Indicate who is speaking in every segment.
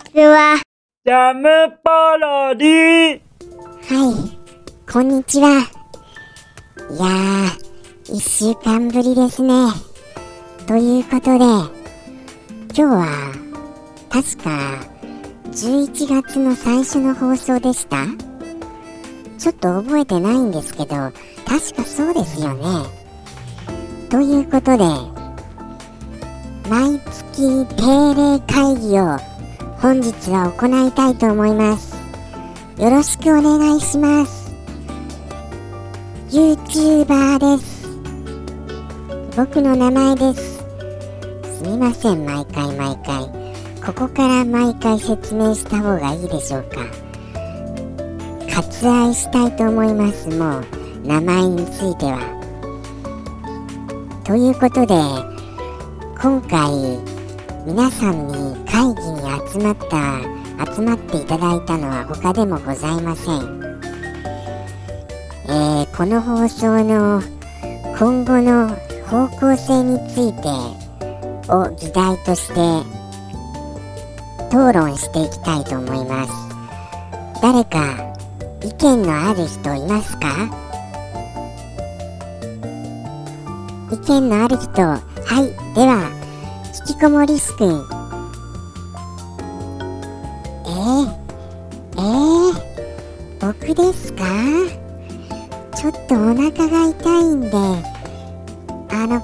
Speaker 1: ちは。
Speaker 2: ジャムパロディ
Speaker 3: はい、こんにちは。いやー、一週間ぶりですね。ということで、今日は、確か、11月の最初の放送でした？ちょっと覚えてないんですけど、確かそうですよね。ということで、毎月定例会議を本日は行いたいと思います。よろしくお願いします。YouTuber です。僕の名前です。すみません、毎回毎回。ここから毎回説明した方がいいでしょうか。割愛したいと思います、もう、名前については。ということで、今回、皆さんに会議に集まった集まっていただいたのは他でもございません、えーこの放送の今後の方向性についてを議題として討論していきたいと思います。誰か意見のある人いますか？意見のある人。はいではきこもりすくんえー、えー、僕ですか？ちょっとお腹が痛いんであの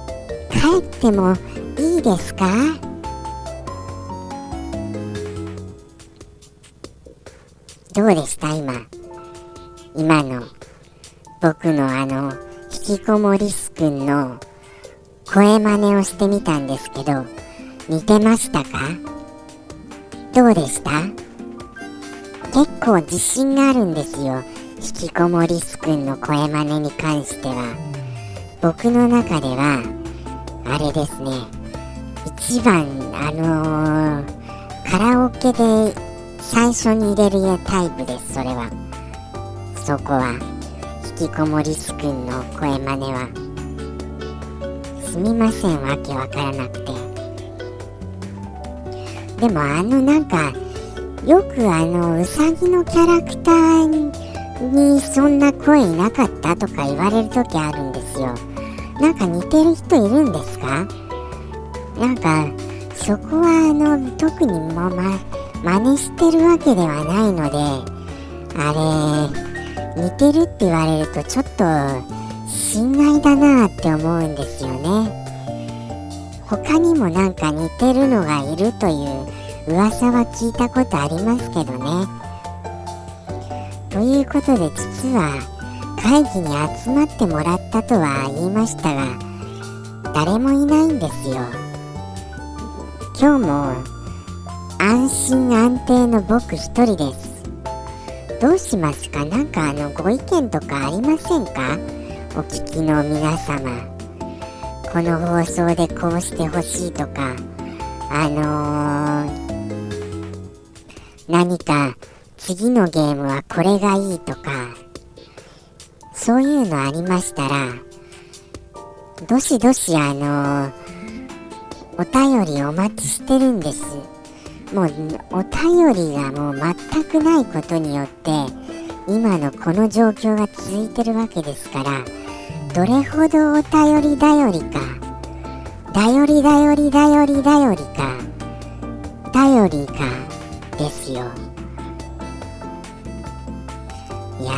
Speaker 3: 帰ってもいいですか？どうでした今？今の僕のあの引きこもりすくんの声真似をしてみたんですけど似てましたか？どうでした？結構自信があるんですよ。引きこもりすくんの声真似に関しては。僕の中ではあれですね。一番あのー、カラオケで最初に入れるタイプですそれは。そこは。引きこもりすくんの声真似は。すみませんわけわからなくて。でもあのなんかよくあのうさぎのキャラクターにそんな声いなかったとか言われる時あるんですよ。なんか似てる人いるんですか？なんかそこはあの特にもま真似してるわけではないのであれ似てるって言われるとちょっと心外だなって思うんですよね。他にもなんか似てるのがいるという噂は聞いたことありますけどね。ということで実は会議に集まってもらったとは言いましたが誰もいないんですよ。今日も安心安定の僕一人です。どうしますか？なんかあのご意見とかありませんか？お聞きの皆様。この放送でこうしてほしいとかあのー、何か次のゲームはこれがいいとかそういうのありましたらどしどしあのー、お便りお待ちしてるんです。もうお便りがもう全くないことによって今のこの状況が続いてるわけですからどれほどお便り頼りか頼り頼り頼り頼りか頼りかですよ。いや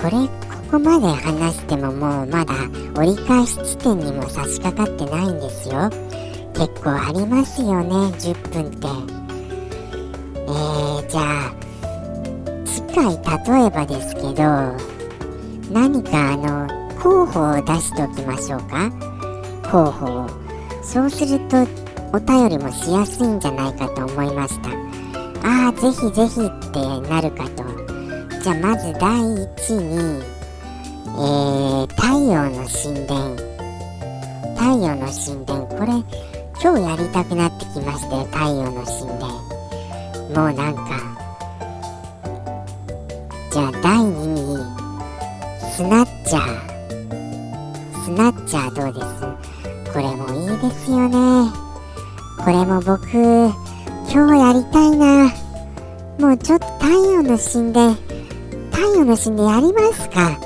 Speaker 3: これここまで話してももうまだ折り返し地点にも差し掛かってないんですよ。結構ありますよね10分って。えー、じゃあ次回例えばですけど何かあの候補を出しておきましょうか。候補をそうするとお便りもしやすいんじゃないかと思いました。ああぜひぜひってなるかと。じゃあまず第1にえー、太陽の神殿。太陽の神殿。これ今日やりたくなってきましたよ太陽の神殿。もうなんかじゃあ第2にスナッチャースナッチャーどうです？これもいいですよね。これも僕今日今日やりたいな。もうちょっと太陽の神殿太陽の神殿やりますか。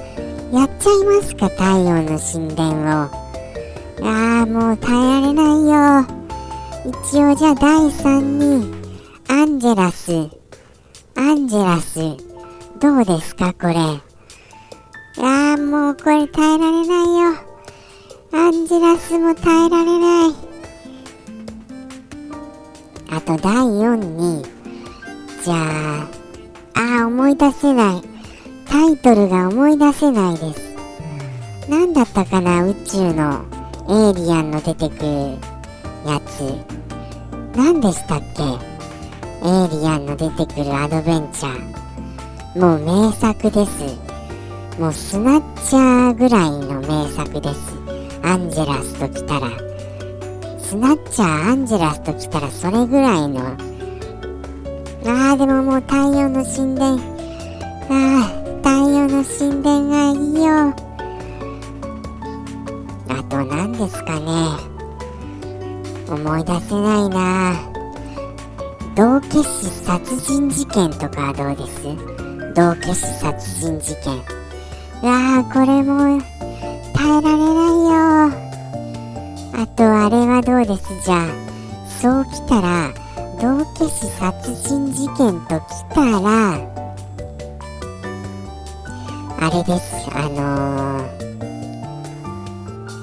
Speaker 3: やっちゃいますか太陽の神殿を。ああもう耐えられないよ。一応じゃあ第3にアンジェラス。アンジェラスどうですかこれ。ああもうこれ耐えられないよ。アンジェラスも耐えられない。あと第4にじゃああ思い出せない。タイトルが思い出せないです。何だったかな？宇宙のエイリアンの出てくるやつ。何でしたっけ？エイリアンの出てくるアドベンチャー。もう名作です。もうスナッチャーぐらいの名作です。アンジェラスと来たらスナッチャーアンジェラスと来たらそれぐらいの。あーでももう太陽の神殿。あー太陽の神殿がいいよ。あと何ですかね。思い出せないな。道化師殺人事件とかはどうです？道化師殺人事件。うわーこれも耐えられないよ。あとあれはどうです？じゃあそうきたら道化師殺人事件ときたらあれです。あのー、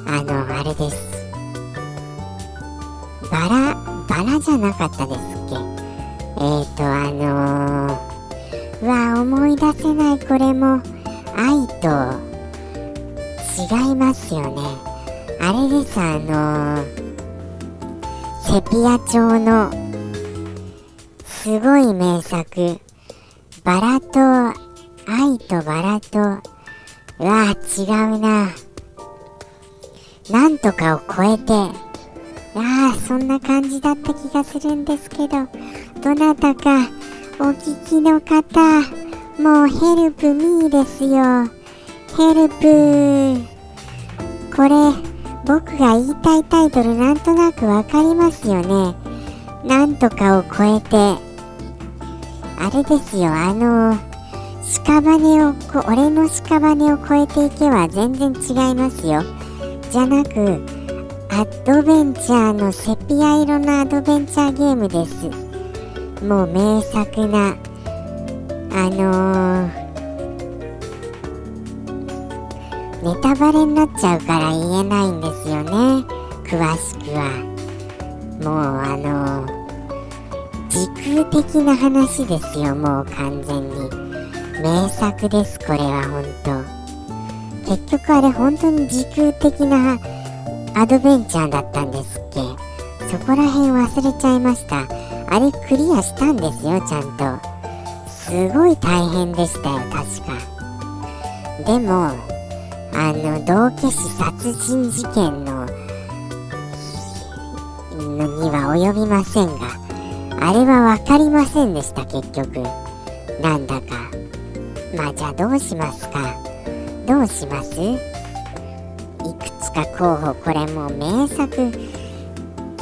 Speaker 3: あのあれです。バラバラじゃなかったですっけ？えーとあのー、うわ思い出せない。これも愛と違いますよね。あれですあの、セピア調のすごい名作バラと愛とバラとうわ違うな。なんとかを超えてああそんな感じだった気がするんですけどどなたかお聞きの方もうヘルプミーですよ。ヘルプこれ僕が言いたいタイトルなんとなくわかりますよね。なんとかを超えて。あれですよあの屍をこ俺の屍を超えていけば全然違いますよ。じゃなくアドベンチャーのセピア色のアドベンチャーゲームです。もう名作なあのー、ネタバレになっちゃうから言えないんですよね。詳しくは。もうあの、時空的な話ですよもう完全に。名作ですこれは本当。結局あれ本当に時空的なアドベンチャーだったんですっけ。そこら辺忘れちゃいました。あれクリアしたんですよちゃんと。すごい大変でしたよ確か。でもあの道化師殺人事件のには及びませんがあれは分かりませんでした結局。なんだか。まあじゃあどうしますか。どうします？いくつか候補これもう名作。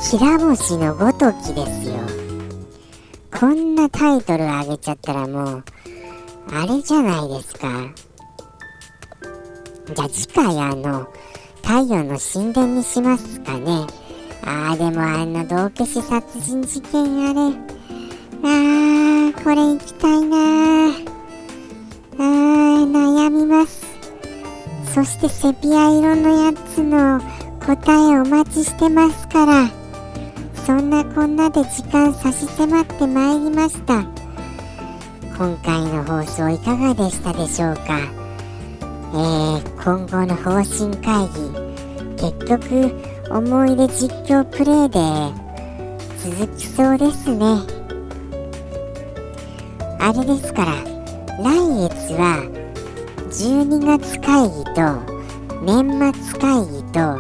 Speaker 3: 平星のごときですよ。こんなタイトルあげちゃったらもうあれじゃないですか。じゃあ次回あの太陽の神殿にしますかね。あーでもあの道化師殺人事件あれ。あーこれ行きたいなー。あー悩みます。そしてセピア色のやつの答えお待ちしてますから。そんなこんなで時間差し迫ってまいりました。今回の放送いかがでしたでしょうか？えー、今後の方針会議結局思い出実況プレイで続きそうですね。あれですから来月は12月会議と年末会議と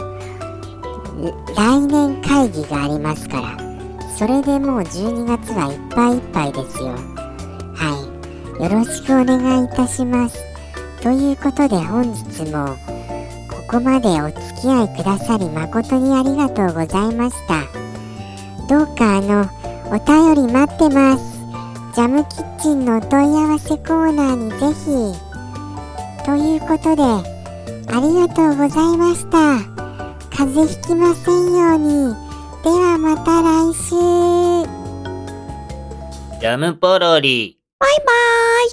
Speaker 3: 来年会議がありますからそれでもう12月はいっぱいいっぱいですよ。はい。よろしくお願いいたします。ということで本日もここまでお付き合いくださり誠にありがとうございました。どうかあのお便り待ってます。ジャムキッチンのお問い合わせコーナーにぜひ。ということでありがとうございました。風邪ひきませんように。ではまた来週。
Speaker 2: ジャムポロリ。
Speaker 1: バイバーイ